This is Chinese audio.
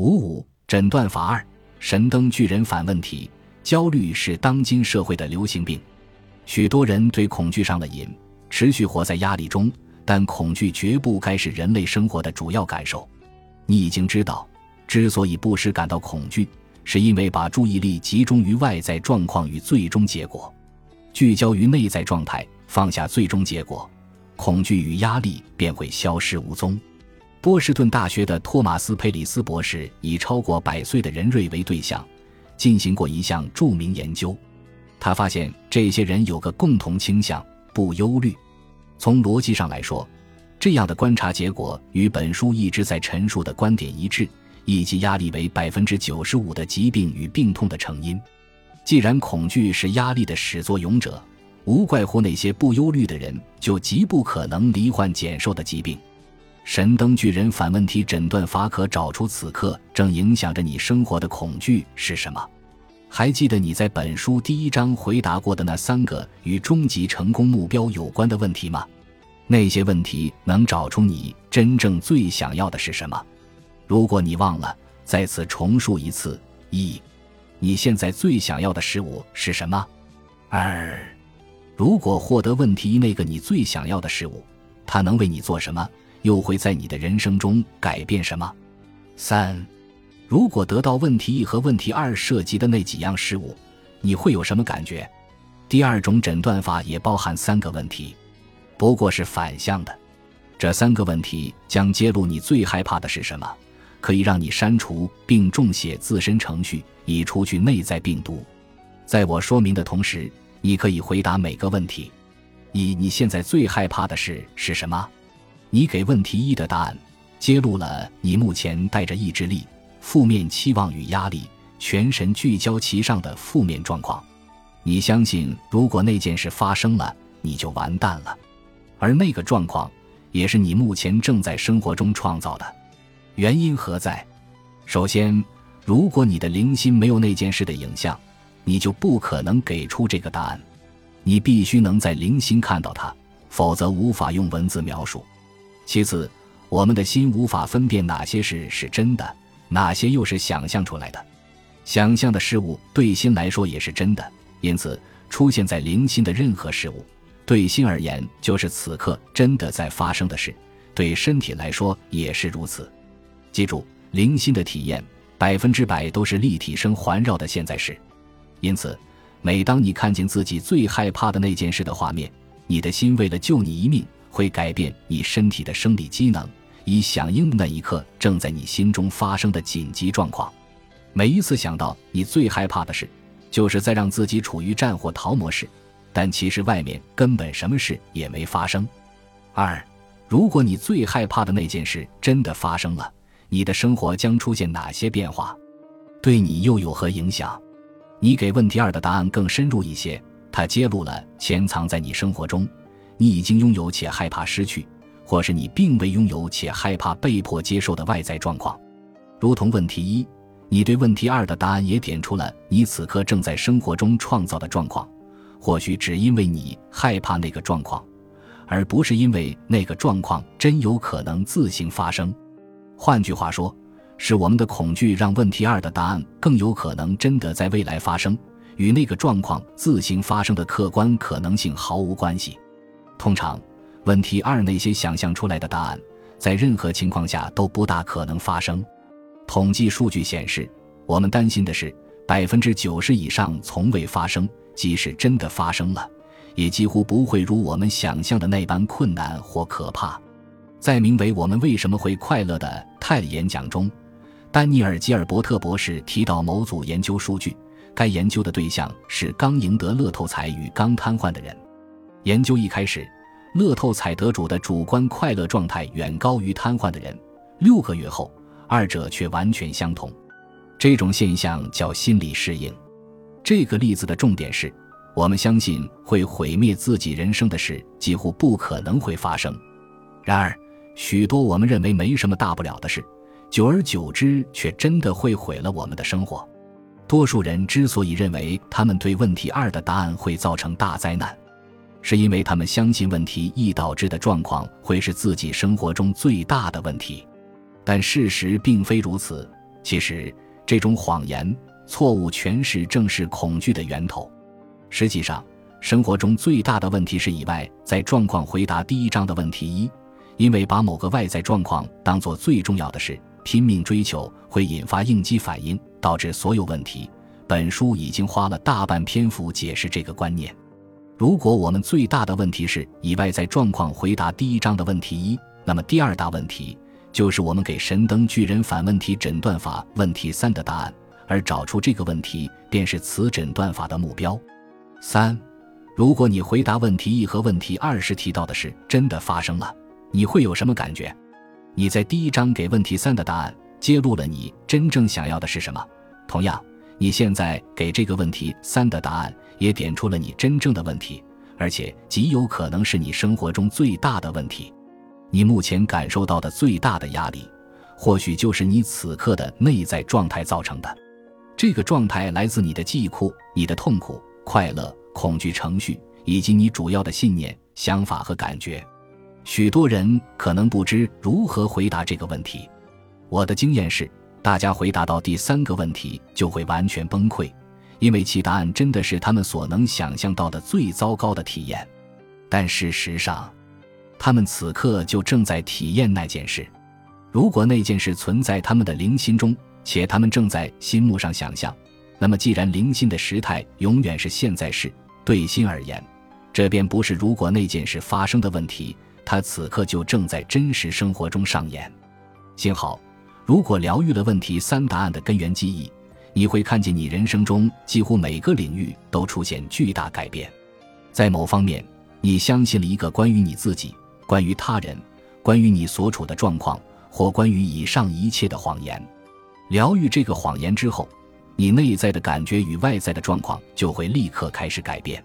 五五诊断法二：神灯巨人反问题。焦虑是当今社会的流行病，许多人对恐惧上了瘾，持续活在压力中。但恐惧绝不该是人类生活的主要感受。你已经知道，之所以不时感到恐惧，是因为把注意力集中于外在状况与最终结果，聚焦于内在状态，放下最终结果，恐惧与压力便会消失无踪。波士顿大学的托马斯·佩里斯博士以超过百岁的人瑞为对象，进行过一项著名研究。他发现这些人有个共同倾向：不忧虑。从逻辑上来说，这样的观察结果与本书一直在陈述的观点一致，以及压力为百分之九十五的疾病与病痛的成因。既然恐惧是压力的始作俑者，无怪乎那些不忧虑的人就极不可能罹患减寿的疾病。神灯巨人反问题诊断法可找出此刻正影响着你生活的恐惧是什么？还记得你在本书第一章回答过的那三个与终极成功目标有关的问题吗？那些问题能找出你真正最想要的是什么？如果你忘了，再次重述一次：一，你现在最想要的事物是什么？二，如果获得问题那个你最想要的事物，它能为你做什么？又会在你的人生中改变什么？三，如果得到问题一和问题二涉及的那几样事物，你会有什么感觉？第二种诊断法也包含三个问题，不过是反向的。这三个问题将揭露你最害怕的是什么，可以让你删除并重写自身程序，以除去内在病毒。在我说明的同时，你可以回答每个问题：一，你现在最害怕的事是什么？你给问题一的答案，揭露了你目前带着意志力、负面期望与压力，全神聚焦其上的负面状况。你相信，如果那件事发生了，你就完蛋了。而那个状况，也是你目前正在生活中创造的。原因何在？首先，如果你的灵心没有那件事的影像，你就不可能给出这个答案。你必须能在灵心看到它，否则无法用文字描述。其次，我们的心无法分辨哪些事是真的，哪些又是想象出来的。想象的事物对心来说也是真的，因此出现在灵心的任何事物，对心而言就是此刻真的在发生的事。对身体来说也是如此。记住，灵心的体验百分之百都是立体声环绕的现在时。因此，每当你看见自己最害怕的那件事的画面，你的心为了救你一命。会改变你身体的生理机能，以响应那一刻正在你心中发生的紧急状况。每一次想到你最害怕的事，就是在让自己处于战或逃模式，但其实外面根本什么事也没发生。二，如果你最害怕的那件事真的发生了，你的生活将出现哪些变化？对你又有何影响？你给问题二的答案更深入一些，它揭露了潜藏在你生活中。你已经拥有且害怕失去，或是你并未拥有且害怕被迫接受的外在状况，如同问题一，你对问题二的答案也点出了你此刻正在生活中创造的状况。或许只因为你害怕那个状况，而不是因为那个状况真有可能自行发生。换句话说，是我们的恐惧让问题二的答案更有可能真的在未来发生，与那个状况自行发生的客观可能性毫无关系。通常，问题二那些想象出来的答案，在任何情况下都不大可能发生。统计数据显示，我们担心的是百分之九十以上从未发生，即使真的发生了，也几乎不会如我们想象的那般困难或可怕。在名为《我们为什么会快乐》的泰演讲中，丹尼尔·吉尔伯特博士提到某组研究数据，该研究的对象是刚赢得乐透彩与刚瘫痪的人。研究一开始，乐透彩得主的主观快乐状态远高于瘫痪的人。六个月后，二者却完全相同。这种现象叫心理适应。这个例子的重点是，我们相信会毁灭自己人生的事几乎不可能会发生。然而，许多我们认为没什么大不了的事，久而久之却真的会毁了我们的生活。多数人之所以认为他们对问题二的答案会造成大灾难，是因为他们相信问题易导致的状况会是自己生活中最大的问题，但事实并非如此。其实，这种谎言、错误诠释正是恐惧的源头。实际上，生活中最大的问题是以外在状况回答第一章的问题一，因为把某个外在状况当做最重要的事，拼命追求，会引发应激反应，导致所有问题。本书已经花了大半篇幅解释这个观念。如果我们最大的问题是以外在状况回答第一章的问题一，那么第二大问题就是我们给神灯巨人反问题诊断法问题三的答案，而找出这个问题便是此诊断法的目标。三，如果你回答问题一和问题二时提到的是真的发生了，你会有什么感觉？你在第一章给问题三的答案揭露了你真正想要的是什么？同样。你现在给这个问题三的答案，也点出了你真正的问题，而且极有可能是你生活中最大的问题。你目前感受到的最大的压力，或许就是你此刻的内在状态造成的。这个状态来自你的记忆库、你的痛苦、快乐、恐惧程序，以及你主要的信念、想法和感觉。许多人可能不知如何回答这个问题。我的经验是。大家回答到第三个问题就会完全崩溃，因为其答案真的是他们所能想象到的最糟糕的体验。但事实上，他们此刻就正在体验那件事。如果那件事存在他们的灵心中，且他们正在心目上想象，那么既然灵心的时态永远是现在式，对心而言，这便不是如果那件事发生的问题，它此刻就正在真实生活中上演。幸好。如果疗愈了问题三答案的根源记忆，你会看见你人生中几乎每个领域都出现巨大改变。在某方面，你相信了一个关于你自己、关于他人、关于你所处的状况或关于以上一切的谎言。疗愈这个谎言之后，你内在的感觉与外在的状况就会立刻开始改变。